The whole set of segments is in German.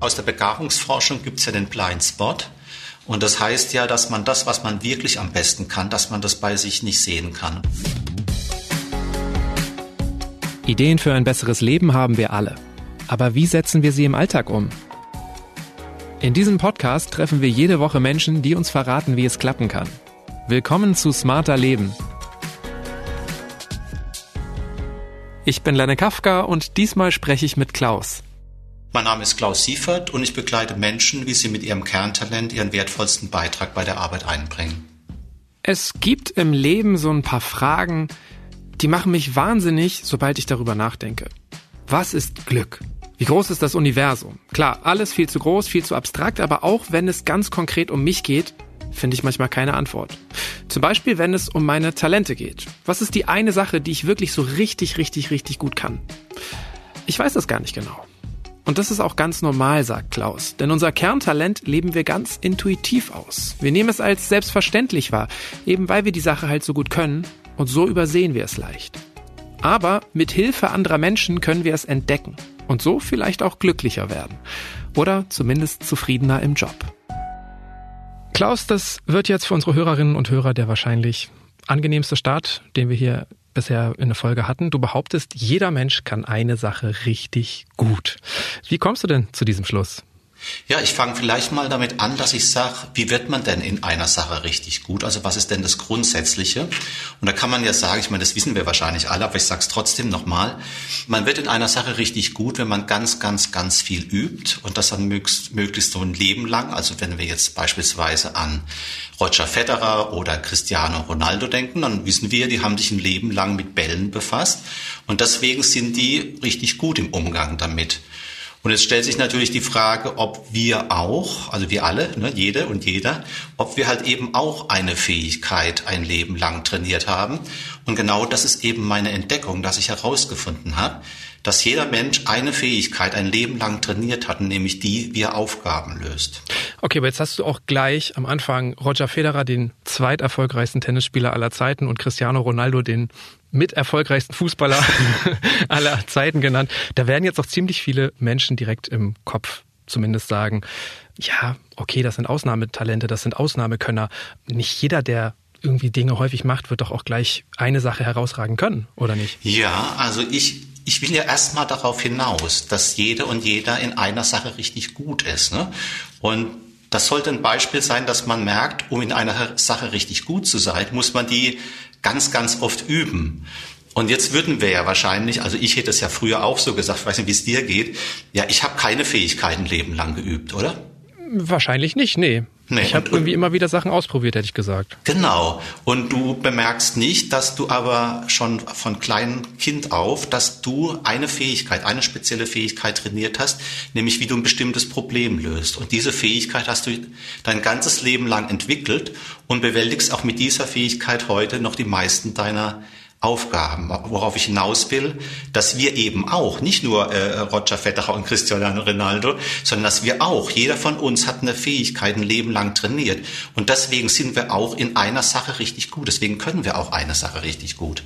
Aus der Begabungsforschung gibt es ja den Blind Spot. Und das heißt ja, dass man das, was man wirklich am besten kann, dass man das bei sich nicht sehen kann. Ideen für ein besseres Leben haben wir alle. Aber wie setzen wir sie im Alltag um? In diesem Podcast treffen wir jede Woche Menschen, die uns verraten, wie es klappen kann. Willkommen zu Smarter Leben. Ich bin Lenne Kafka und diesmal spreche ich mit Klaus. Mein Name ist Klaus Siefert und ich begleite Menschen, wie sie mit ihrem Kerntalent ihren wertvollsten Beitrag bei der Arbeit einbringen. Es gibt im Leben so ein paar Fragen, die machen mich wahnsinnig, sobald ich darüber nachdenke. Was ist Glück? Wie groß ist das Universum? Klar, alles viel zu groß, viel zu abstrakt, aber auch wenn es ganz konkret um mich geht, finde ich manchmal keine Antwort. Zum Beispiel, wenn es um meine Talente geht. Was ist die eine Sache, die ich wirklich so richtig, richtig, richtig gut kann? Ich weiß das gar nicht genau. Und das ist auch ganz normal, sagt Klaus. Denn unser Kerntalent leben wir ganz intuitiv aus. Wir nehmen es als selbstverständlich wahr, eben weil wir die Sache halt so gut können und so übersehen wir es leicht. Aber mit Hilfe anderer Menschen können wir es entdecken und so vielleicht auch glücklicher werden oder zumindest zufriedener im Job. Klaus, das wird jetzt für unsere Hörerinnen und Hörer der wahrscheinlich angenehmste Start, den wir hier bisher in der Folge hatten. Du behauptest, jeder Mensch kann eine Sache richtig gut. Wie kommst du denn zu diesem Schluss? Ja, ich fange vielleicht mal damit an, dass ich sage, wie wird man denn in einer Sache richtig gut? Also was ist denn das Grundsätzliche? Und da kann man ja sagen, ich meine, das wissen wir wahrscheinlich alle, aber ich sage es trotzdem nochmal, man wird in einer Sache richtig gut, wenn man ganz, ganz, ganz viel übt und das dann möglichst, möglichst so ein Leben lang. Also wenn wir jetzt beispielsweise an Roger Federer oder Cristiano Ronaldo denken, dann wissen wir, die haben sich ein Leben lang mit Bällen befasst und deswegen sind die richtig gut im Umgang damit. Und es stellt sich natürlich die Frage, ob wir auch, also wir alle, ne, jede und jeder, ob wir halt eben auch eine Fähigkeit ein Leben lang trainiert haben. Und genau das ist eben meine Entdeckung, dass ich herausgefunden habe, dass jeder Mensch eine Fähigkeit ein Leben lang trainiert hat, nämlich die, wie er Aufgaben löst. Okay, aber jetzt hast du auch gleich am Anfang Roger Federer, den zweiterfolgreichsten Tennisspieler aller Zeiten, und Cristiano Ronaldo, den mit erfolgreichsten Fußballer aller Zeiten genannt. Da werden jetzt auch ziemlich viele Menschen direkt im Kopf zumindest sagen, ja, okay, das sind Ausnahmetalente, das sind Ausnahmekönner. Nicht jeder, der irgendwie Dinge häufig macht, wird doch auch gleich eine Sache herausragen können, oder nicht? Ja, also ich, ich will ja erstmal darauf hinaus, dass jede und jeder in einer Sache richtig gut ist. Ne? Und das sollte ein Beispiel sein, dass man merkt, um in einer Sache richtig gut zu sein, muss man die ganz, ganz oft üben. Und jetzt würden wir ja wahrscheinlich, also ich hätte es ja früher auch so gesagt, ich weiß nicht, wie es dir geht, ja, ich habe keine Fähigkeiten Leben lang geübt, oder? Wahrscheinlich nicht, nee. Nee, ich habe irgendwie immer wieder Sachen ausprobiert, hätte ich gesagt. Genau. Und du bemerkst nicht, dass du aber schon von kleinem Kind auf, dass du eine Fähigkeit, eine spezielle Fähigkeit trainiert hast, nämlich wie du ein bestimmtes Problem löst. Und diese Fähigkeit hast du dein ganzes Leben lang entwickelt und bewältigst auch mit dieser Fähigkeit heute noch die meisten deiner Aufgaben. Worauf ich hinaus will, dass wir eben auch, nicht nur äh, Roger Federer und Cristiano Ronaldo, sondern dass wir auch, jeder von uns hat eine Fähigkeit ein Leben lang trainiert. Und deswegen sind wir auch in einer Sache richtig gut. Deswegen können wir auch eine Sache richtig gut.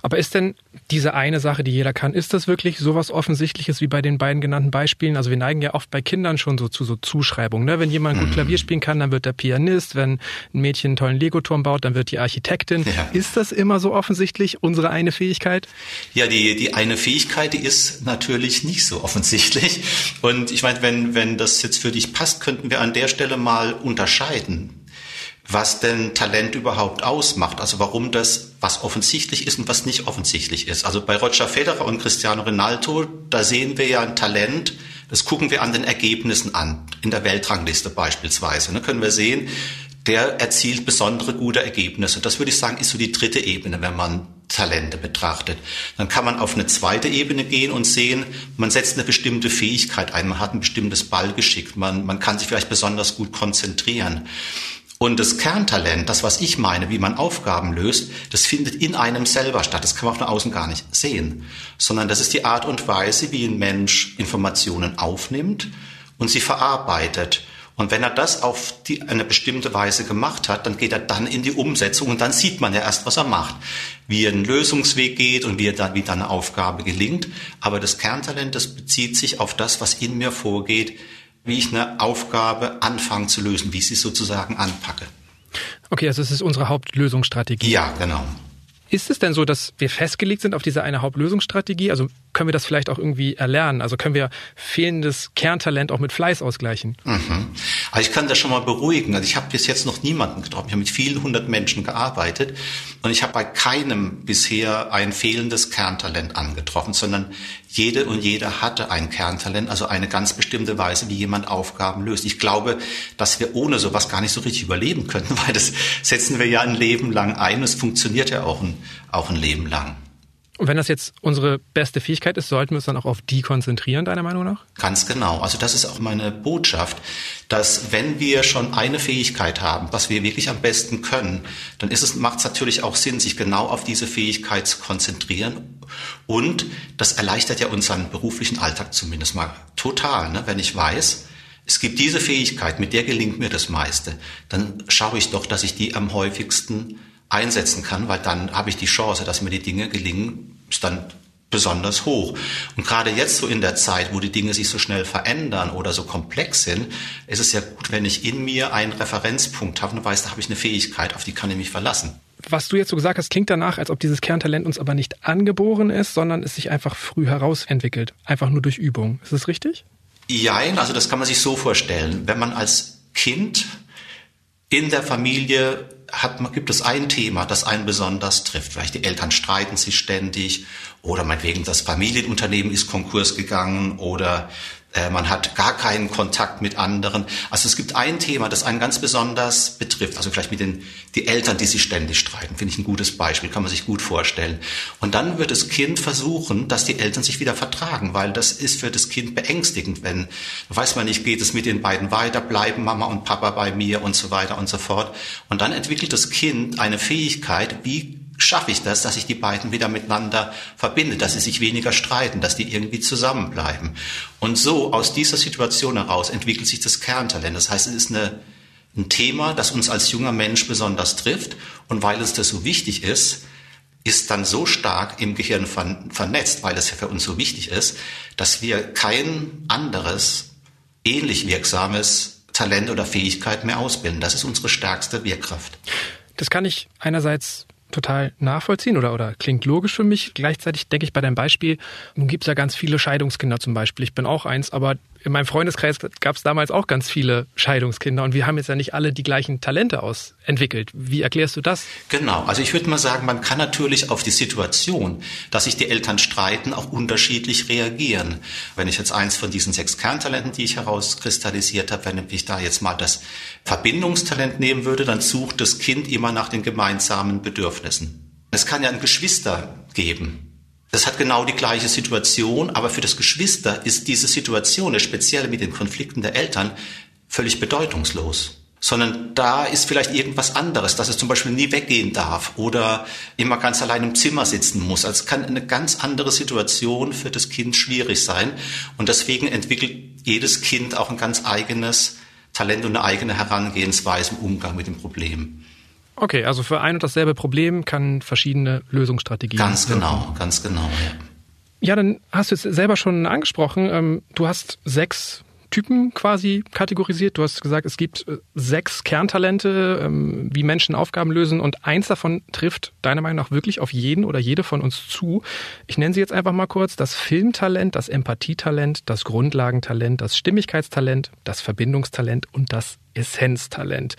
Aber ist denn diese eine Sache, die jeder kann, ist das wirklich sowas Offensichtliches wie bei den beiden genannten Beispielen? Also wir neigen ja oft bei Kindern schon so zu so Zuschreibungen. Ne? Wenn jemand gut mhm. Klavier spielen kann, dann wird der Pianist. Wenn ein Mädchen einen tollen Legoturm baut, dann wird die Architektin. Ja. Ist das immer so offensichtlich, unsere eine Fähigkeit? Ja, die, die eine Fähigkeit, die ist natürlich nicht so offensichtlich. Und ich meine, wenn, wenn das jetzt für dich passt, könnten wir an der Stelle mal unterscheiden was denn Talent überhaupt ausmacht. Also warum das, was offensichtlich ist und was nicht offensichtlich ist. Also bei Roger Federer und Cristiano Ronaldo, da sehen wir ja ein Talent, das gucken wir an den Ergebnissen an. In der Weltrangliste beispielsweise. Da können wir sehen, der erzielt besondere gute Ergebnisse. Das würde ich sagen, ist so die dritte Ebene, wenn man Talente betrachtet. Dann kann man auf eine zweite Ebene gehen und sehen, man setzt eine bestimmte Fähigkeit ein, man hat ein bestimmtes Ballgeschick, man, man kann sich vielleicht besonders gut konzentrieren. Und das Kerntalent, das, was ich meine, wie man Aufgaben löst, das findet in einem selber statt. Das kann man von außen gar nicht sehen. Sondern das ist die Art und Weise, wie ein Mensch Informationen aufnimmt und sie verarbeitet. Und wenn er das auf die, eine bestimmte Weise gemacht hat, dann geht er dann in die Umsetzung und dann sieht man ja erst, was er macht. Wie einen Lösungsweg geht und wie er dann, wie dann eine Aufgabe gelingt. Aber das Kerntalent, das bezieht sich auf das, was in mir vorgeht, wie ich eine Aufgabe anfange zu lösen, wie ich sie sozusagen anpacke. Okay, also es ist unsere Hauptlösungsstrategie. Ja, genau. Ist es denn so, dass wir festgelegt sind auf diese eine Hauptlösungsstrategie? Also können wir das vielleicht auch irgendwie erlernen? Also können wir fehlendes Kerntalent auch mit Fleiß ausgleichen? Mhm. Also ich kann das schon mal beruhigen. Also ich habe bis jetzt noch niemanden getroffen. Ich habe mit vielen hundert Menschen gearbeitet und ich habe bei keinem bisher ein fehlendes Kerntalent angetroffen, sondern jede und jeder hatte ein Kerntalent, also eine ganz bestimmte Weise, wie jemand Aufgaben löst. Ich glaube, dass wir ohne sowas gar nicht so richtig überleben könnten, weil das setzen wir ja ein Leben lang ein. Es funktioniert ja auch ein, auch ein Leben lang. Und wenn das jetzt unsere beste Fähigkeit ist, sollten wir uns dann auch auf die konzentrieren, deiner Meinung nach? Ganz genau. Also das ist auch meine Botschaft, dass wenn wir schon eine Fähigkeit haben, was wir wirklich am besten können, dann ist es, macht es natürlich auch Sinn, sich genau auf diese Fähigkeit zu konzentrieren. Und das erleichtert ja unseren beruflichen Alltag zumindest mal total, ne? wenn ich weiß, es gibt diese Fähigkeit, mit der gelingt mir das meiste, dann schaue ich doch, dass ich die am häufigsten einsetzen kann, weil dann habe ich die Chance, dass mir die Dinge gelingen, ist dann besonders hoch. Und gerade jetzt so in der Zeit, wo die Dinge sich so schnell verändern oder so komplex sind, ist es ja gut, wenn ich in mir einen Referenzpunkt habe und weiß, da habe ich eine Fähigkeit, auf die kann ich mich verlassen. Was du jetzt so gesagt hast, klingt danach, als ob dieses Kerntalent uns aber nicht angeboren ist, sondern es sich einfach früh herausentwickelt. Einfach nur durch Übung. Ist das richtig? Jein, also das kann man sich so vorstellen. Wenn man als Kind in der Familie hat, gibt es ein Thema, das einen besonders trifft. Vielleicht die Eltern streiten sich ständig oder meinetwegen das Familienunternehmen ist Konkurs gegangen oder man hat gar keinen Kontakt mit anderen. Also es gibt ein Thema, das einen ganz besonders betrifft. Also vielleicht mit den die Eltern, die sich ständig streiten, finde ich ein gutes Beispiel, kann man sich gut vorstellen. Und dann wird das Kind versuchen, dass die Eltern sich wieder vertragen, weil das ist für das Kind beängstigend, wenn weiß man nicht, geht es mit den beiden weiter, bleiben Mama und Papa bei mir und so weiter und so fort. Und dann entwickelt das Kind eine Fähigkeit, wie schaffe ich das, dass ich die beiden wieder miteinander verbinde, dass sie sich weniger streiten, dass die irgendwie zusammenbleiben. Und so aus dieser Situation heraus entwickelt sich das Kerntalent. Das heißt, es ist eine, ein Thema, das uns als junger Mensch besonders trifft. Und weil uns das so wichtig ist, ist dann so stark im Gehirn vernetzt, weil es ja für uns so wichtig ist, dass wir kein anderes ähnlich wirksames Talent oder Fähigkeit mehr ausbilden. Das ist unsere stärkste Wirkkraft. Das kann ich einerseits total nachvollziehen oder, oder klingt logisch für mich. Gleichzeitig denke ich bei deinem Beispiel, nun gibt es ja ganz viele Scheidungskinder zum Beispiel. Ich bin auch eins, aber in meinem Freundeskreis gab es damals auch ganz viele Scheidungskinder und wir haben jetzt ja nicht alle die gleichen Talente ausentwickelt. Wie erklärst du das? Genau, also ich würde mal sagen, man kann natürlich auf die Situation, dass sich die Eltern streiten, auch unterschiedlich reagieren. Wenn ich jetzt eins von diesen sechs Kerntalenten, die ich herauskristallisiert habe, wenn ich da jetzt mal das Verbindungstalent nehmen würde, dann sucht das Kind immer nach den gemeinsamen Bedürfnissen. Es kann ja ein Geschwister geben, das hat genau die gleiche Situation, aber für das Geschwister ist diese Situation, speziell mit den Konflikten der Eltern, völlig bedeutungslos. Sondern da ist vielleicht irgendwas anderes, dass es zum Beispiel nie weggehen darf oder immer ganz allein im Zimmer sitzen muss. Also kann eine ganz andere Situation für das Kind schwierig sein. Und deswegen entwickelt jedes Kind auch ein ganz eigenes Talent und eine eigene Herangehensweise im Umgang mit dem Problem. Okay, also für ein und dasselbe Problem kann verschiedene Lösungsstrategien. Ganz genau, ganz genau, ja. Ja, dann hast du es selber schon angesprochen. Ähm, du hast sechs Typen quasi kategorisiert. Du hast gesagt, es gibt äh, sechs Kerntalente, ähm, wie Menschen Aufgaben lösen und eins davon trifft deiner Meinung nach wirklich auf jeden oder jede von uns zu. Ich nenne sie jetzt einfach mal kurz. Das Filmtalent, das Empathietalent, das Grundlagentalent, das Stimmigkeitstalent, das Verbindungstalent und das Essenztalent.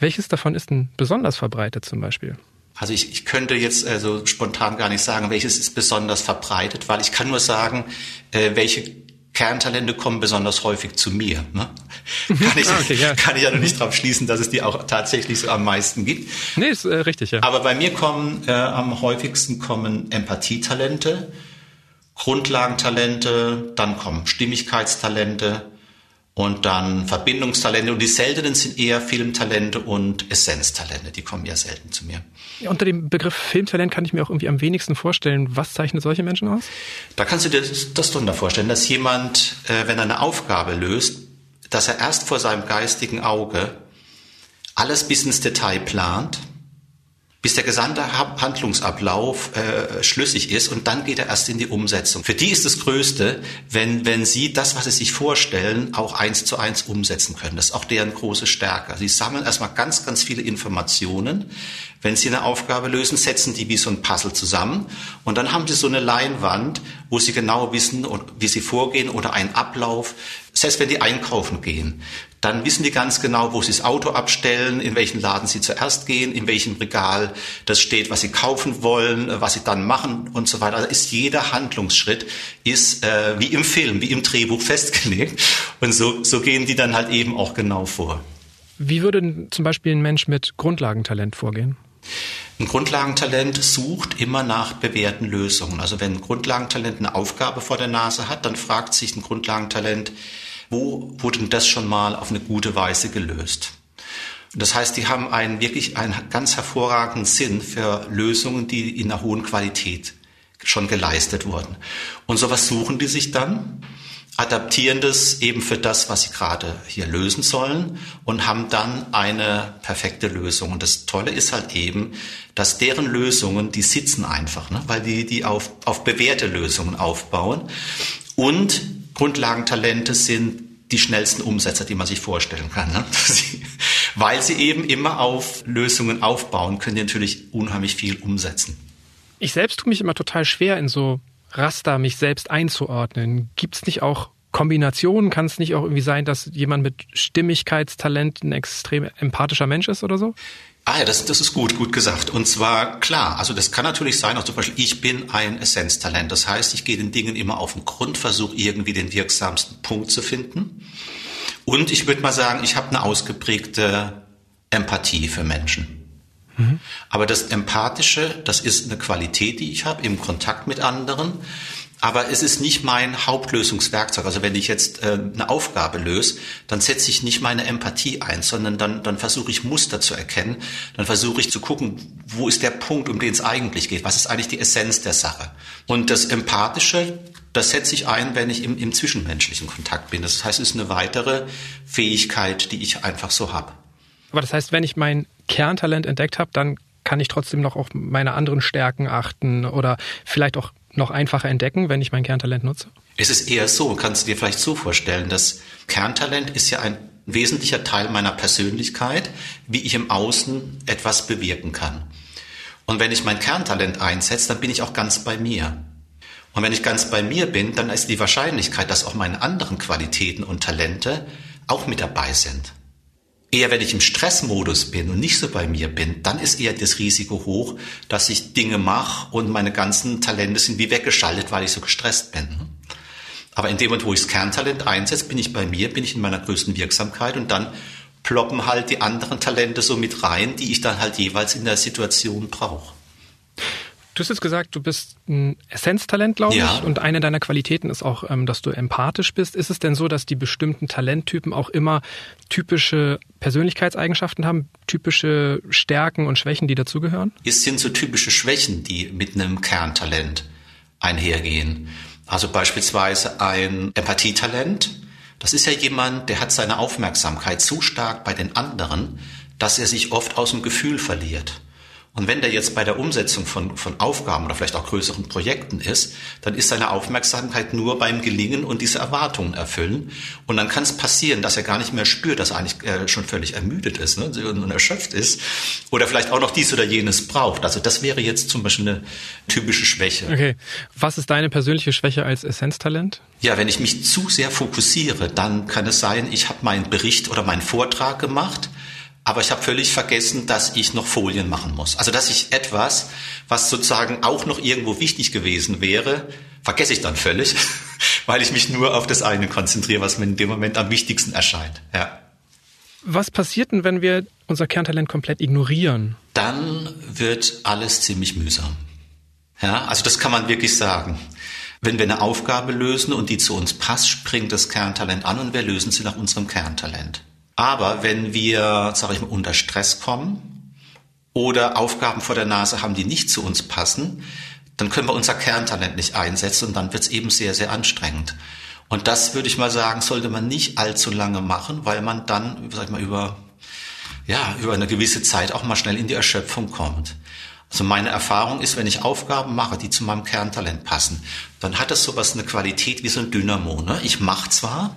Welches davon ist denn besonders verbreitet zum Beispiel? Also ich, ich könnte jetzt also spontan gar nicht sagen, welches ist besonders verbreitet, weil ich kann nur sagen, äh, welche Kerntalente kommen besonders häufig zu mir. Ne? Kann, ich, ah, okay, ja. kann ich ja noch nicht darauf schließen, dass es die auch tatsächlich so am meisten gibt. Nee, ist äh, richtig, ja. Aber bei mir kommen äh, am häufigsten kommen Empathietalente, Grundlagentalente, dann kommen Stimmigkeitstalente, und dann Verbindungstalente. Und die seltenen sind eher Filmtalente und Essenztalente. Die kommen eher selten zu mir. Ja, unter dem Begriff Filmtalent kann ich mir auch irgendwie am wenigsten vorstellen. Was zeichnet solche Menschen aus? Da kannst du dir das, das drunter vorstellen, dass jemand, äh, wenn er eine Aufgabe löst, dass er erst vor seinem geistigen Auge alles bis ins Detail plant bis der gesamte Handlungsablauf äh, schlüssig ist und dann geht er erst in die Umsetzung. Für die ist das Größte, wenn, wenn sie das, was sie sich vorstellen, auch eins zu eins umsetzen können. Das ist auch deren große Stärke. Sie sammeln erstmal ganz, ganz viele Informationen. Wenn sie eine Aufgabe lösen, setzen die wie so ein Puzzle zusammen und dann haben sie so eine Leinwand, wo sie genau wissen, wie sie vorgehen oder einen Ablauf. Selbst wenn die einkaufen gehen, dann wissen die ganz genau, wo sie das Auto abstellen, in welchen Laden sie zuerst gehen, in welchem Regal das steht, was sie kaufen wollen, was sie dann machen und so weiter. Also ist jeder Handlungsschritt ist äh, wie im Film, wie im Drehbuch festgelegt. Und so, so gehen die dann halt eben auch genau vor. Wie würde zum Beispiel ein Mensch mit Grundlagentalent vorgehen? Ein Grundlagentalent sucht immer nach bewährten Lösungen. Also wenn ein Grundlagentalent eine Aufgabe vor der Nase hat, dann fragt sich ein Grundlagentalent, wo wurde denn das schon mal auf eine gute Weise gelöst? Das heißt, die haben einen wirklich einen ganz hervorragenden Sinn für Lösungen, die in einer hohen Qualität schon geleistet wurden. Und sowas suchen die sich dann, adaptieren das eben für das, was sie gerade hier lösen sollen und haben dann eine perfekte Lösung. Und das Tolle ist halt eben, dass deren Lösungen, die sitzen einfach, ne? weil die, die auf, auf bewährte Lösungen aufbauen. Und Grundlagentalente sind die schnellsten Umsetzer, die man sich vorstellen kann. Ne? Weil sie eben immer auf Lösungen aufbauen, können die natürlich unheimlich viel umsetzen. Ich selbst tue mich immer total schwer, in so Raster mich selbst einzuordnen. Gibt es nicht auch Kombinationen? Kann es nicht auch irgendwie sein, dass jemand mit Stimmigkeitstalent ein extrem empathischer Mensch ist oder so? Ah ja, das, das ist gut, gut gesagt. Und zwar klar, also das kann natürlich sein, auch zum Beispiel, ich bin ein Essenztalent. Das heißt, ich gehe den Dingen immer auf den Grund, versuche irgendwie den wirksamsten Punkt zu finden. Und ich würde mal sagen, ich habe eine ausgeprägte Empathie für Menschen. Mhm. Aber das Empathische, das ist eine Qualität, die ich habe im Kontakt mit anderen. Aber es ist nicht mein Hauptlösungswerkzeug. Also wenn ich jetzt äh, eine Aufgabe löse, dann setze ich nicht meine Empathie ein, sondern dann, dann versuche ich Muster zu erkennen. Dann versuche ich zu gucken, wo ist der Punkt, um den es eigentlich geht? Was ist eigentlich die Essenz der Sache? Und das Empathische, das setze ich ein, wenn ich im, im zwischenmenschlichen Kontakt bin. Das heißt, es ist eine weitere Fähigkeit, die ich einfach so habe. Aber das heißt, wenn ich mein Kerntalent entdeckt habe, dann kann ich trotzdem noch auf meine anderen Stärken achten oder vielleicht auch noch einfacher entdecken, wenn ich mein Kerntalent nutze? Es ist eher so, kannst du dir vielleicht so vorstellen, dass Kerntalent ist ja ein wesentlicher Teil meiner Persönlichkeit, wie ich im Außen etwas bewirken kann. Und wenn ich mein Kerntalent einsetze, dann bin ich auch ganz bei mir. Und wenn ich ganz bei mir bin, dann ist die Wahrscheinlichkeit, dass auch meine anderen Qualitäten und Talente auch mit dabei sind. Eher wenn ich im Stressmodus bin und nicht so bei mir bin, dann ist eher das Risiko hoch, dass ich Dinge mache und meine ganzen Talente sind wie weggeschaltet, weil ich so gestresst bin. Aber in dem Moment, wo ich das Kerntalent einsetze, bin ich bei mir, bin ich in meiner größten Wirksamkeit und dann ploppen halt die anderen Talente so mit rein, die ich dann halt jeweils in der Situation brauche. Du hast jetzt gesagt, du bist ein Essenztalent, glaube ja. ich, und eine deiner Qualitäten ist auch, ähm, dass du empathisch bist. Ist es denn so, dass die bestimmten Talenttypen auch immer typische Persönlichkeitseigenschaften haben, typische Stärken und Schwächen, die dazugehören? Es sind so typische Schwächen, die mit einem Kerntalent einhergehen. Also beispielsweise ein Empathietalent. Das ist ja jemand, der hat seine Aufmerksamkeit so stark bei den anderen, dass er sich oft aus dem Gefühl verliert. Und wenn der jetzt bei der Umsetzung von, von Aufgaben oder vielleicht auch größeren Projekten ist, dann ist seine Aufmerksamkeit nur beim Gelingen und diese Erwartungen erfüllen. Und dann kann es passieren, dass er gar nicht mehr spürt, dass er eigentlich äh, schon völlig ermüdet ist ne, und erschöpft ist. Oder vielleicht auch noch dies oder jenes braucht. Also das wäre jetzt zum Beispiel eine typische Schwäche. Okay. Was ist deine persönliche Schwäche als Essenztalent? Ja, wenn ich mich zu sehr fokussiere, dann kann es sein, ich habe meinen Bericht oder meinen Vortrag gemacht aber ich habe völlig vergessen, dass ich noch Folien machen muss. Also dass ich etwas, was sozusagen auch noch irgendwo wichtig gewesen wäre, vergesse ich dann völlig, weil ich mich nur auf das eine konzentriere, was mir in dem Moment am wichtigsten erscheint. Ja. Was passiert denn, wenn wir unser Kerntalent komplett ignorieren? Dann wird alles ziemlich mühsam. Ja, also das kann man wirklich sagen. Wenn wir eine Aufgabe lösen und die zu uns passt, springt das Kerntalent an und wir lösen sie nach unserem Kerntalent. Aber wenn wir, sage ich mal, unter Stress kommen oder Aufgaben vor der Nase haben, die nicht zu uns passen, dann können wir unser Kerntalent nicht einsetzen und dann wird es eben sehr, sehr anstrengend. Und das würde ich mal sagen, sollte man nicht allzu lange machen, weil man dann, sag ich mal, über, ja, über eine gewisse Zeit auch mal schnell in die Erschöpfung kommt. Also meine Erfahrung ist, wenn ich Aufgaben mache, die zu meinem Kerntalent passen, dann hat das sowas eine Qualität wie so ein Dynamo. Ne? Ich mache zwar,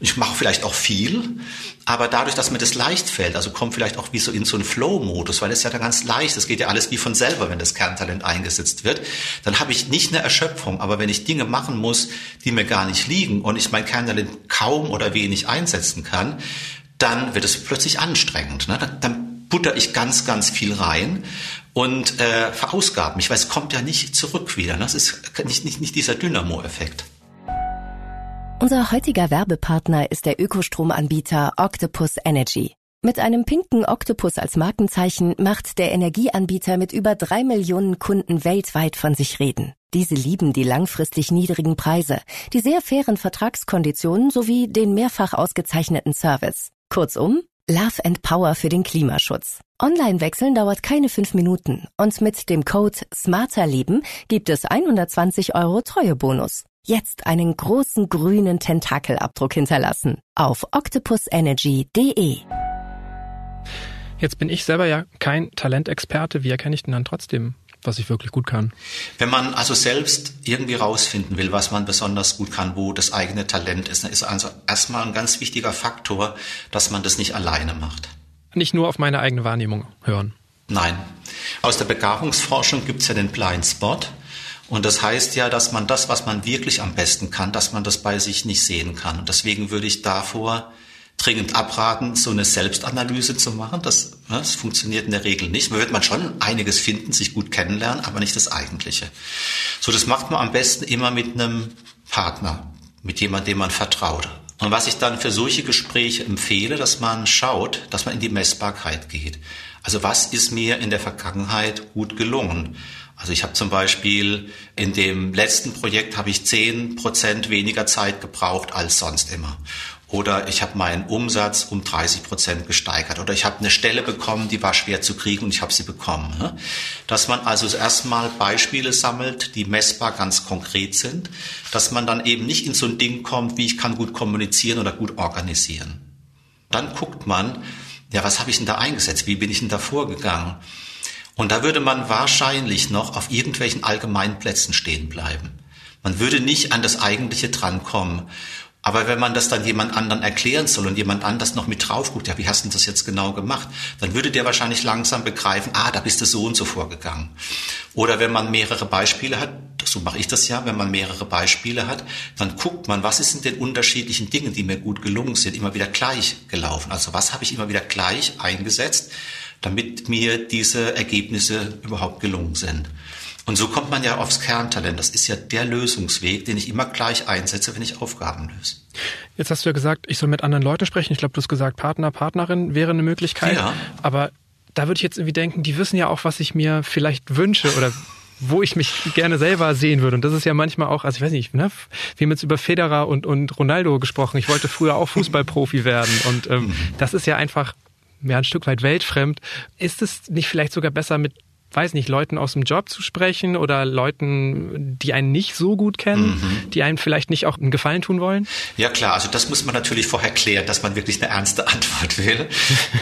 ich mache vielleicht auch viel, aber dadurch, dass mir das leicht fällt, also kommt vielleicht auch wie so in so einen Flow-Modus, weil es ja dann ganz leicht, es geht ja alles wie von selber, wenn das Kerntalent eingesetzt wird, dann habe ich nicht eine Erschöpfung. Aber wenn ich Dinge machen muss, die mir gar nicht liegen und ich mein Kerntalent kaum oder wenig einsetzen kann, dann wird es plötzlich anstrengend. Ne? Dann, butter ich ganz, ganz viel rein und äh, verausgabe mich, weil es kommt ja nicht zurück wieder. Ne? Das ist nicht, nicht, nicht dieser Dynamo-Effekt. Unser heutiger Werbepartner ist der Ökostromanbieter Octopus Energy. Mit einem pinken Oktopus als Markenzeichen macht der Energieanbieter mit über drei Millionen Kunden weltweit von sich reden. Diese lieben die langfristig niedrigen Preise, die sehr fairen Vertragskonditionen sowie den mehrfach ausgezeichneten Service. Kurzum, Love and Power für den Klimaschutz. Online-Wechseln dauert keine fünf Minuten und mit dem Code SMARTERLeben gibt es 120 Euro Treuebonus jetzt einen großen grünen Tentakelabdruck hinterlassen auf octopusenergy.de. Jetzt bin ich selber ja kein Talentexperte. Wie erkenne ich denn dann trotzdem, was ich wirklich gut kann? Wenn man also selbst irgendwie rausfinden will, was man besonders gut kann, wo das eigene Talent ist, dann ist also erstmal ein ganz wichtiger Faktor, dass man das nicht alleine macht. Nicht nur auf meine eigene Wahrnehmung hören. Nein. Aus der Begabungsforschung gibt es ja den Blind Spot. Und das heißt ja, dass man das, was man wirklich am besten kann, dass man das bei sich nicht sehen kann. Und deswegen würde ich davor dringend abraten, so eine Selbstanalyse zu machen. Das, ne, das funktioniert in der Regel nicht. Man wird man schon einiges finden, sich gut kennenlernen, aber nicht das Eigentliche. So, das macht man am besten immer mit einem Partner, mit jemandem, dem man vertraut. Und was ich dann für solche Gespräche empfehle, dass man schaut, dass man in die Messbarkeit geht. Also was ist mir in der Vergangenheit gut gelungen? Also ich habe zum Beispiel in dem letzten Projekt habe ich zehn Prozent weniger Zeit gebraucht als sonst immer. Oder ich habe meinen Umsatz um 30 Prozent gesteigert. Oder ich habe eine Stelle bekommen, die war schwer zu kriegen und ich habe sie bekommen. Ne? Dass man also erstmal Beispiele sammelt, die messbar ganz konkret sind. Dass man dann eben nicht in so ein Ding kommt, wie ich kann gut kommunizieren oder gut organisieren. Dann guckt man, ja, was habe ich denn da eingesetzt? Wie bin ich denn da vorgegangen? Und da würde man wahrscheinlich noch auf irgendwelchen Allgemeinplätzen stehen bleiben. Man würde nicht an das Eigentliche drankommen. Aber wenn man das dann jemand anderen erklären soll und jemand anders noch mit drauf guckt, ja, wie hast du das jetzt genau gemacht? Dann würde der wahrscheinlich langsam begreifen, ah, da bist du so und so vorgegangen. Oder wenn man mehrere Beispiele hat, so mache ich das ja, wenn man mehrere Beispiele hat, dann guckt man, was ist in den unterschiedlichen Dingen, die mir gut gelungen sind, immer wieder gleich gelaufen. Also was habe ich immer wieder gleich eingesetzt? Damit mir diese Ergebnisse überhaupt gelungen sind. Und so kommt man ja aufs Kerntalent. Das ist ja der Lösungsweg, den ich immer gleich einsetze, wenn ich Aufgaben löse. Jetzt hast du ja gesagt, ich soll mit anderen Leuten sprechen. Ich glaube, du hast gesagt, Partner, Partnerin wäre eine Möglichkeit. Ja. Aber da würde ich jetzt irgendwie denken, die wissen ja auch, was ich mir vielleicht wünsche oder wo ich mich gerne selber sehen würde. Und das ist ja manchmal auch, also ich weiß nicht, ne, wir haben jetzt über Federer und, und Ronaldo gesprochen. Ich wollte früher auch Fußballprofi werden. Und ähm, mhm. das ist ja einfach ja, ein Stück weit weltfremd. Ist es nicht vielleicht sogar besser mit weiß nicht, Leuten aus dem Job zu sprechen oder Leuten, die einen nicht so gut kennen, mhm. die einem vielleicht nicht auch einen Gefallen tun wollen? Ja klar, also das muss man natürlich vorher klären, dass man wirklich eine ernste Antwort will.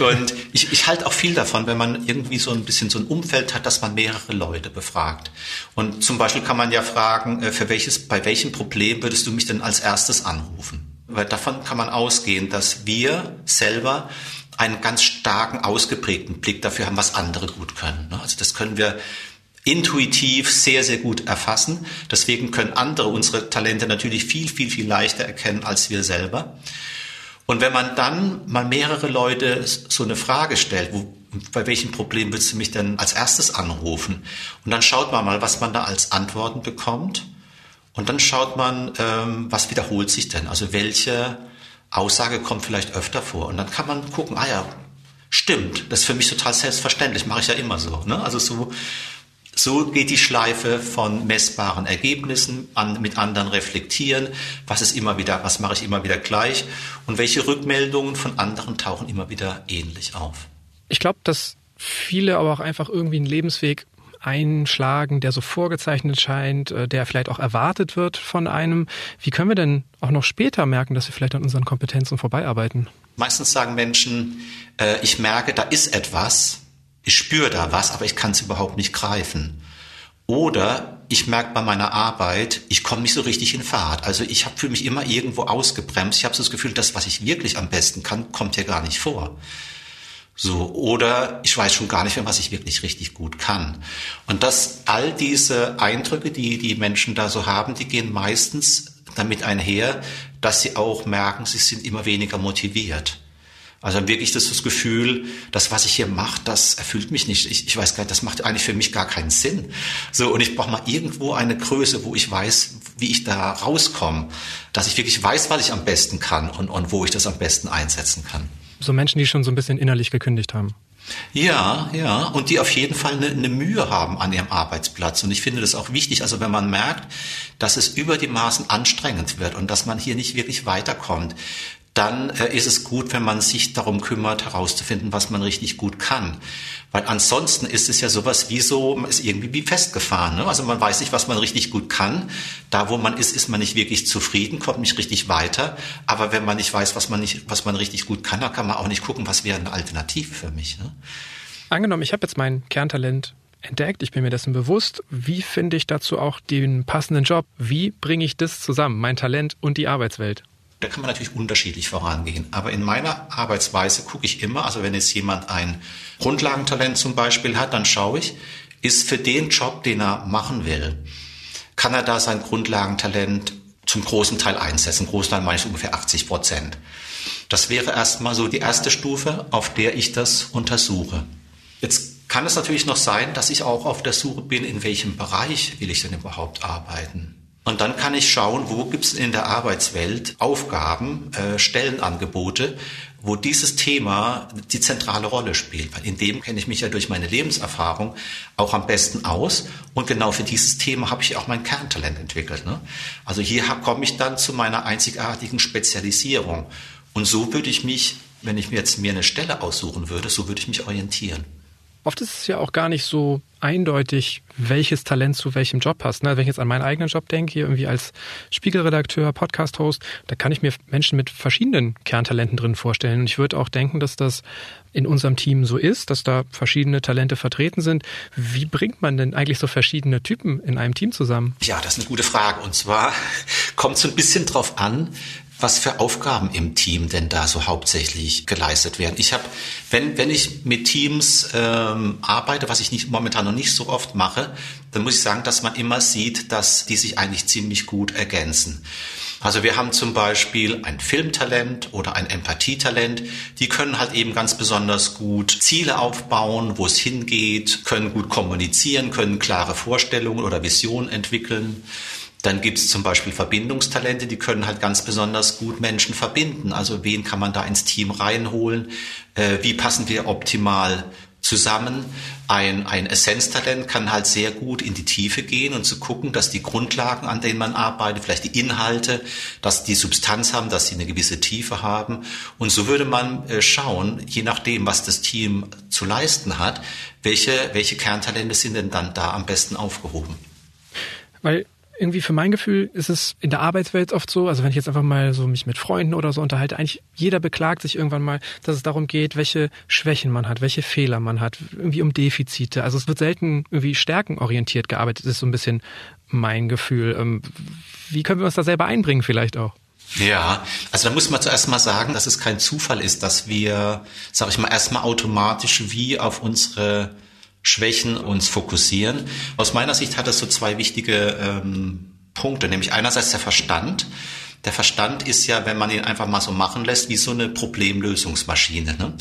Und ich, ich halte auch viel davon, wenn man irgendwie so ein bisschen so ein Umfeld hat, dass man mehrere Leute befragt. Und zum Beispiel kann man ja fragen, äh, für welches, bei welchem Problem würdest du mich denn als erstes anrufen? Weil davon kann man ausgehen, dass wir selber einen ganz starken, ausgeprägten Blick dafür haben, was andere gut können. Ne? Also das können wir intuitiv sehr, sehr gut erfassen. Deswegen können andere unsere Talente natürlich viel, viel, viel leichter erkennen als wir selber. Und wenn man dann mal mehrere Leute so eine Frage stellt, wo, bei welchem Problem willst du mich denn als erstes anrufen? Und dann schaut man mal, was man da als Antworten bekommt. Und dann schaut man, ähm, was wiederholt sich denn? Also welche Aussage kommt vielleicht öfter vor. Und dann kann man gucken, ah ja, stimmt, das ist für mich total selbstverständlich, mache ich ja immer so. Ne? Also so, so geht die Schleife von messbaren Ergebnissen an, mit anderen reflektieren, was ist immer wieder, was mache ich immer wieder gleich und welche Rückmeldungen von anderen tauchen immer wieder ähnlich auf. Ich glaube, dass viele aber auch einfach irgendwie einen Lebensweg einschlagen, der so vorgezeichnet scheint, äh, der vielleicht auch erwartet wird von einem. Wie können wir denn auch noch später merken, dass wir vielleicht an unseren Kompetenzen vorbeiarbeiten? Meistens sagen Menschen, äh, ich merke, da ist etwas, ich spüre da was, aber ich kann es überhaupt nicht greifen. Oder ich merke bei meiner Arbeit, ich komme nicht so richtig in Fahrt. Also ich fühle mich immer irgendwo ausgebremst. Ich habe so das Gefühl, das, was ich wirklich am besten kann, kommt hier gar nicht vor. So, oder ich weiß schon gar nicht mehr, was ich wirklich richtig gut kann. Und das, all diese Eindrücke, die die Menschen da so haben, die gehen meistens damit einher, dass sie auch merken, sie sind immer weniger motiviert. Also wirklich das, das Gefühl, das, was ich hier mache, das erfüllt mich nicht. Ich, ich weiß gar nicht, das macht eigentlich für mich gar keinen Sinn. So, und ich brauche mal irgendwo eine Größe, wo ich weiß, wie ich da rauskomme, dass ich wirklich weiß, was ich am besten kann und, und wo ich das am besten einsetzen kann. So Menschen, die schon so ein bisschen innerlich gekündigt haben. Ja, ja, und die auf jeden Fall eine, eine, Mühe haben an ihrem Arbeitsplatz. Und ich finde das auch wichtig, also wenn man merkt, dass es über die Maßen anstrengend wird und dass man hier nicht wirklich weiterkommt, dann äh, ist es gut, wenn man sich darum kümmert, herauszufinden, was man richtig gut kann. Weil ansonsten ist es ja sowas wie so, man ist irgendwie wie festgefahren. Ne? Also man weiß nicht, was man richtig gut kann. Da, wo man ist, ist man nicht wirklich zufrieden, kommt nicht richtig weiter. Aber wenn man nicht weiß, was man, nicht, was man richtig gut kann, dann kann man auch nicht gucken, was wäre eine Alternative für mich. Ne? Angenommen, ich habe jetzt mein Kerntalent entdeckt, ich bin mir dessen bewusst. Wie finde ich dazu auch den passenden Job? Wie bringe ich das zusammen, mein Talent und die Arbeitswelt? Da kann man natürlich unterschiedlich vorangehen. Aber in meiner Arbeitsweise gucke ich immer, also wenn jetzt jemand ein Grundlagentalent zum Beispiel hat, dann schaue ich, ist für den Job, den er machen will, kann er da sein Grundlagentalent zum großen Teil einsetzen. Großen Teil meine ich ungefähr 80 Prozent. Das wäre erstmal so die erste Stufe, auf der ich das untersuche. Jetzt kann es natürlich noch sein, dass ich auch auf der Suche bin, in welchem Bereich will ich denn überhaupt arbeiten. Und dann kann ich schauen, wo gibt es in der Arbeitswelt Aufgaben, äh, Stellenangebote, wo dieses Thema die zentrale Rolle spielt. Weil in dem kenne ich mich ja durch meine Lebenserfahrung auch am besten aus. Und genau für dieses Thema habe ich auch mein Kerntalent entwickelt. Ne? Also hier komme ich dann zu meiner einzigartigen Spezialisierung. Und so würde ich mich, wenn ich mir jetzt mir eine Stelle aussuchen würde, so würde ich mich orientieren. Oft ist es ja auch gar nicht so eindeutig, welches Talent zu welchem Job passt. Ne? Wenn ich jetzt an meinen eigenen Job denke, hier irgendwie als Spiegelredakteur, Podcast-Host, da kann ich mir Menschen mit verschiedenen Kerntalenten drin vorstellen. Und ich würde auch denken, dass das in unserem Team so ist, dass da verschiedene Talente vertreten sind. Wie bringt man denn eigentlich so verschiedene Typen in einem Team zusammen? Ja, das ist eine gute Frage. Und zwar kommt es so ein bisschen drauf an, was für Aufgaben im Team denn da so hauptsächlich geleistet werden. Ich habe, wenn, wenn ich mit Teams ähm, arbeite, was ich nicht, momentan noch nicht so oft mache, dann muss ich sagen, dass man immer sieht, dass die sich eigentlich ziemlich gut ergänzen. Also wir haben zum Beispiel ein Filmtalent oder ein Empathietalent. Die können halt eben ganz besonders gut Ziele aufbauen, wo es hingeht, können gut kommunizieren, können klare Vorstellungen oder Visionen entwickeln. Dann gibt es zum Beispiel Verbindungstalente, die können halt ganz besonders gut Menschen verbinden. Also wen kann man da ins Team reinholen? Äh, wie passen wir optimal zusammen? Ein, ein Essenztalent kann halt sehr gut in die Tiefe gehen und zu gucken, dass die Grundlagen, an denen man arbeitet, vielleicht die Inhalte, dass die Substanz haben, dass sie eine gewisse Tiefe haben. Und so würde man äh, schauen, je nachdem, was das Team zu leisten hat, welche, welche Kerntalente sind denn dann da am besten aufgehoben. Weil irgendwie für mein Gefühl ist es in der Arbeitswelt oft so, also wenn ich jetzt einfach mal so mich mit Freunden oder so unterhalte, eigentlich jeder beklagt sich irgendwann mal, dass es darum geht, welche Schwächen man hat, welche Fehler man hat, irgendwie um Defizite. Also es wird selten irgendwie stärkenorientiert gearbeitet, das ist so ein bisschen mein Gefühl. Ähm, wie können wir uns da selber einbringen vielleicht auch? Ja, also da muss man zuerst mal sagen, dass es kein Zufall ist, dass wir, sag ich mal, erstmal automatisch wie auf unsere Schwächen uns fokussieren. Aus meiner Sicht hat das so zwei wichtige ähm, Punkte, nämlich einerseits der Verstand. Der Verstand ist ja, wenn man ihn einfach mal so machen lässt, wie so eine Problemlösungsmaschine. Ne?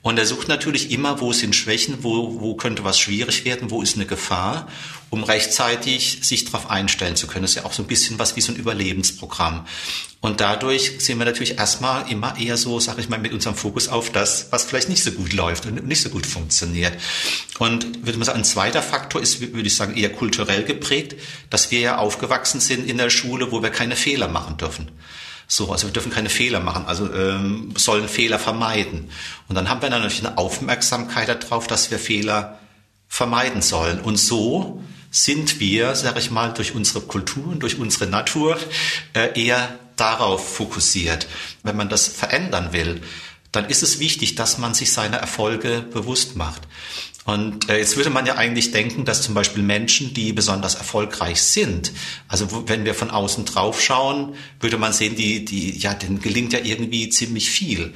Und er sucht natürlich immer, wo sind Schwächen, wo, wo könnte was schwierig werden, wo ist eine Gefahr, um rechtzeitig sich darauf einstellen zu können. Das ist ja auch so ein bisschen was wie so ein Überlebensprogramm. Und dadurch sind wir natürlich erstmal immer eher so, sage ich mal, mit unserem Fokus auf das, was vielleicht nicht so gut läuft und nicht so gut funktioniert. Und würde man sagen, ein zweiter Faktor ist, würde ich sagen, eher kulturell geprägt, dass wir ja aufgewachsen sind in der Schule, wo wir keine Fehler machen dürfen. So, also wir dürfen keine Fehler machen, also ähm, sollen Fehler vermeiden. Und dann haben wir dann natürlich eine Aufmerksamkeit darauf, dass wir Fehler vermeiden sollen. Und so sind wir, sage ich mal, durch unsere Kultur und durch unsere Natur äh, eher darauf fokussiert. Wenn man das verändern will, dann ist es wichtig, dass man sich seine Erfolge bewusst macht. Und äh, jetzt würde man ja eigentlich denken, dass zum Beispiel Menschen, die besonders erfolgreich sind, also wenn wir von außen drauf schauen, würde man sehen, die, die, ja, denen gelingt ja irgendwie ziemlich viel.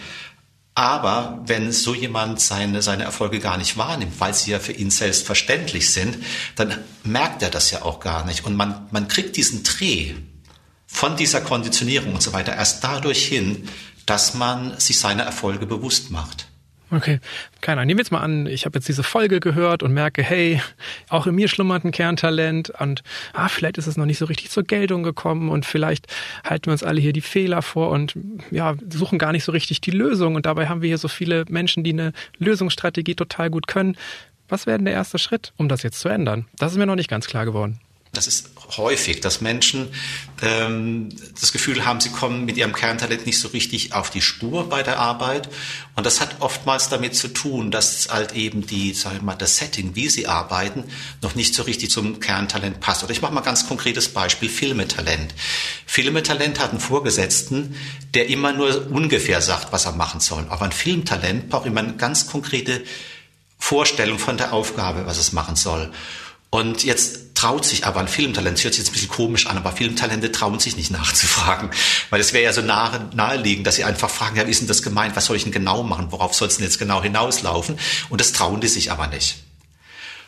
Aber wenn so jemand seine, seine Erfolge gar nicht wahrnimmt, weil sie ja für ihn selbstverständlich sind, dann merkt er das ja auch gar nicht. Und man, man kriegt diesen Dreh von dieser Konditionierung und so weiter erst dadurch hin, dass man sich seiner Erfolge bewusst macht. Okay, keine Ahnung. Nehmen wir jetzt mal an, ich habe jetzt diese Folge gehört und merke, hey, auch in mir schlummert ein Kerntalent und ah, vielleicht ist es noch nicht so richtig zur Geltung gekommen und vielleicht halten wir uns alle hier die Fehler vor und ja, suchen gar nicht so richtig die Lösung und dabei haben wir hier so viele Menschen, die eine Lösungsstrategie total gut können. Was wäre denn der erste Schritt, um das jetzt zu ändern? Das ist mir noch nicht ganz klar geworden. Das ist häufig, dass Menschen ähm, das Gefühl haben, sie kommen mit ihrem Kerntalent nicht so richtig auf die Spur bei der Arbeit. Und das hat oftmals damit zu tun, dass halt eben die, sag ich mal, das Setting, wie sie arbeiten, noch nicht so richtig zum Kerntalent passt. Oder ich mache mal ganz konkretes Beispiel, Filmetalent. Filmetalent hat einen Vorgesetzten, der immer nur ungefähr sagt, was er machen soll. Aber ein Filmtalent braucht immer eine ganz konkrete Vorstellung von der Aufgabe, was es machen soll. Und jetzt traut sich aber ein Filmtalent, das hört sich jetzt ein bisschen komisch an, aber Filmtalente trauen sich nicht nachzufragen, weil es wäre ja so nahe, naheliegend, dass sie einfach fragen, ja, wie ist denn das gemeint, was soll ich denn genau machen, worauf soll es denn jetzt genau hinauslaufen? Und das trauen die sich aber nicht.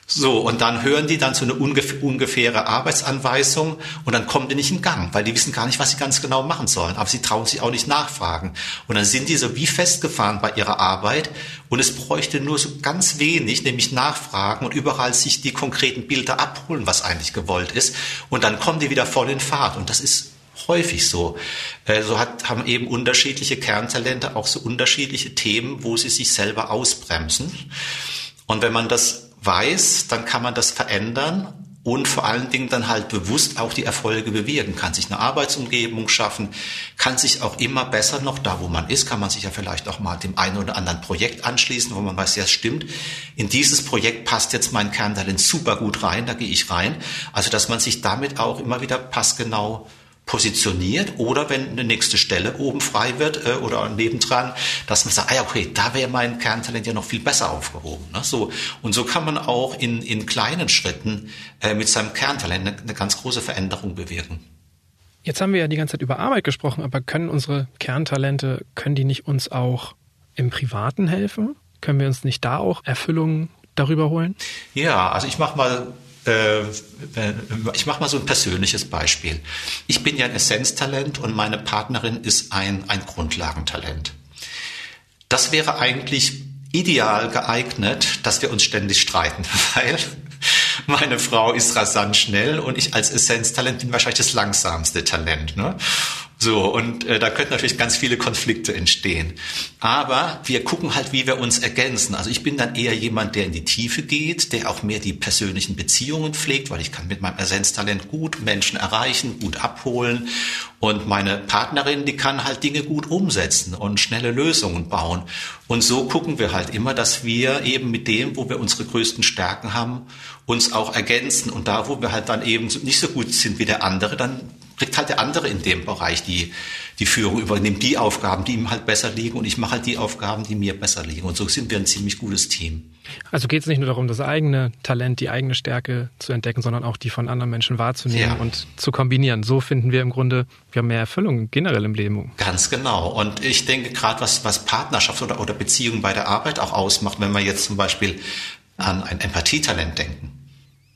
So, und dann hören die dann so eine ungefähre Arbeitsanweisung und dann kommen die nicht in Gang, weil die wissen gar nicht, was sie ganz genau machen sollen. Aber sie trauen sich auch nicht nachfragen. Und dann sind die so wie festgefahren bei ihrer Arbeit und es bräuchte nur so ganz wenig, nämlich nachfragen und überall sich die konkreten Bilder abholen, was eigentlich gewollt ist. Und dann kommen die wieder voll in Fahrt. Und das ist häufig so. Äh, so hat, haben eben unterschiedliche Kerntalente auch so unterschiedliche Themen, wo sie sich selber ausbremsen. Und wenn man das weiß, dann kann man das verändern und vor allen Dingen dann halt bewusst auch die Erfolge bewirken, kann sich eine Arbeitsumgebung schaffen, kann sich auch immer besser noch da, wo man ist, kann man sich ja vielleicht auch mal dem einen oder anderen Projekt anschließen, wo man weiß, ja, es stimmt, in dieses Projekt passt jetzt mein Kerntalent super gut rein, da gehe ich rein. Also, dass man sich damit auch immer wieder passgenau positioniert oder wenn eine nächste Stelle oben frei wird äh, oder nebendran, dass man sagt, ah ja, okay, da wäre mein Kerntalent ja noch viel besser aufgehoben. Ne? So, und so kann man auch in, in kleinen Schritten äh, mit seinem Kerntalent eine, eine ganz große Veränderung bewirken. Jetzt haben wir ja die ganze Zeit über Arbeit gesprochen, aber können unsere Kerntalente, können die nicht uns auch im Privaten helfen? Können wir uns nicht da auch Erfüllung darüber holen? Ja, also ich mache mal ich mache mal so ein persönliches Beispiel. Ich bin ja ein Essenztalent und meine Partnerin ist ein, ein Grundlagentalent. Das wäre eigentlich ideal geeignet, dass wir uns ständig streiten, weil meine Frau ist rasant schnell und ich als Essenztalent bin wahrscheinlich das langsamste Talent. Ne? So, und äh, da könnten natürlich ganz viele Konflikte entstehen. Aber wir gucken halt, wie wir uns ergänzen. Also ich bin dann eher jemand, der in die Tiefe geht, der auch mehr die persönlichen Beziehungen pflegt, weil ich kann mit meinem Essenztalent gut Menschen erreichen, gut abholen. Und meine Partnerin, die kann halt Dinge gut umsetzen und schnelle Lösungen bauen. Und so gucken wir halt immer, dass wir eben mit dem, wo wir unsere größten Stärken haben, uns auch ergänzen. Und da, wo wir halt dann eben nicht so gut sind wie der andere, dann kriegt halt der andere in dem Bereich die, die Führung, übernimmt die Aufgaben, die ihm halt besser liegen und ich mache halt die Aufgaben, die mir besser liegen. Und so sind wir ein ziemlich gutes Team. Also geht es nicht nur darum, das eigene Talent, die eigene Stärke zu entdecken, sondern auch die von anderen Menschen wahrzunehmen ja. und zu kombinieren. So finden wir im Grunde, wir haben mehr Erfüllung generell im Leben. Ganz genau. Und ich denke gerade, was, was Partnerschaft oder, oder Beziehung bei der Arbeit auch ausmacht, wenn wir jetzt zum Beispiel an ein Empathietalent denken.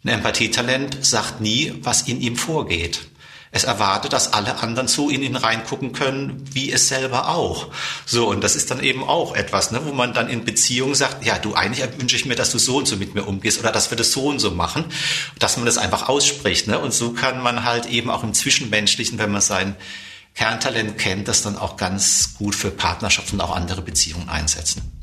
Ein Empathietalent sagt nie, was in ihm vorgeht. Es erwartet, dass alle anderen so in ihn reingucken können, wie es selber auch. So, und das ist dann eben auch etwas, ne, wo man dann in Beziehung sagt, ja, du, eigentlich wünsche ich mir, dass du so und so mit mir umgehst oder dass wir das so und so machen, dass man das einfach ausspricht. Ne? Und so kann man halt eben auch im Zwischenmenschlichen, wenn man sein Kerntalent kennt, das dann auch ganz gut für Partnerschaften und auch andere Beziehungen einsetzen.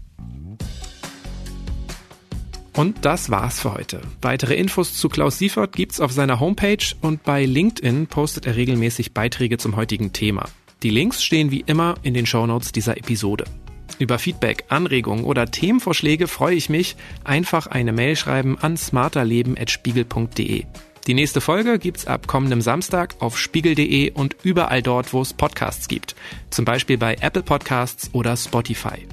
Und das war's für heute. Weitere Infos zu Klaus Siefert gibt's auf seiner Homepage und bei LinkedIn postet er regelmäßig Beiträge zum heutigen Thema. Die Links stehen wie immer in den Shownotes dieser Episode. Über Feedback, Anregungen oder Themenvorschläge freue ich mich. Einfach eine Mail schreiben an smarterleben.spiegel.de. Die nächste Folge gibt's ab kommendem Samstag auf spiegel.de und überall dort, wo es Podcasts gibt. Zum Beispiel bei Apple Podcasts oder Spotify.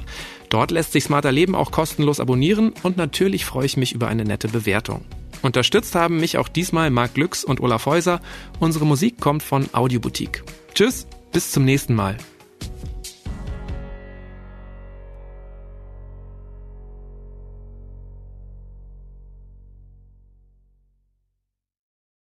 Dort lässt sich Smarter Leben auch kostenlos abonnieren und natürlich freue ich mich über eine nette Bewertung. Unterstützt haben mich auch diesmal Marc Glücks und Olaf Häuser. Unsere Musik kommt von Audioboutique. Tschüss, bis zum nächsten Mal.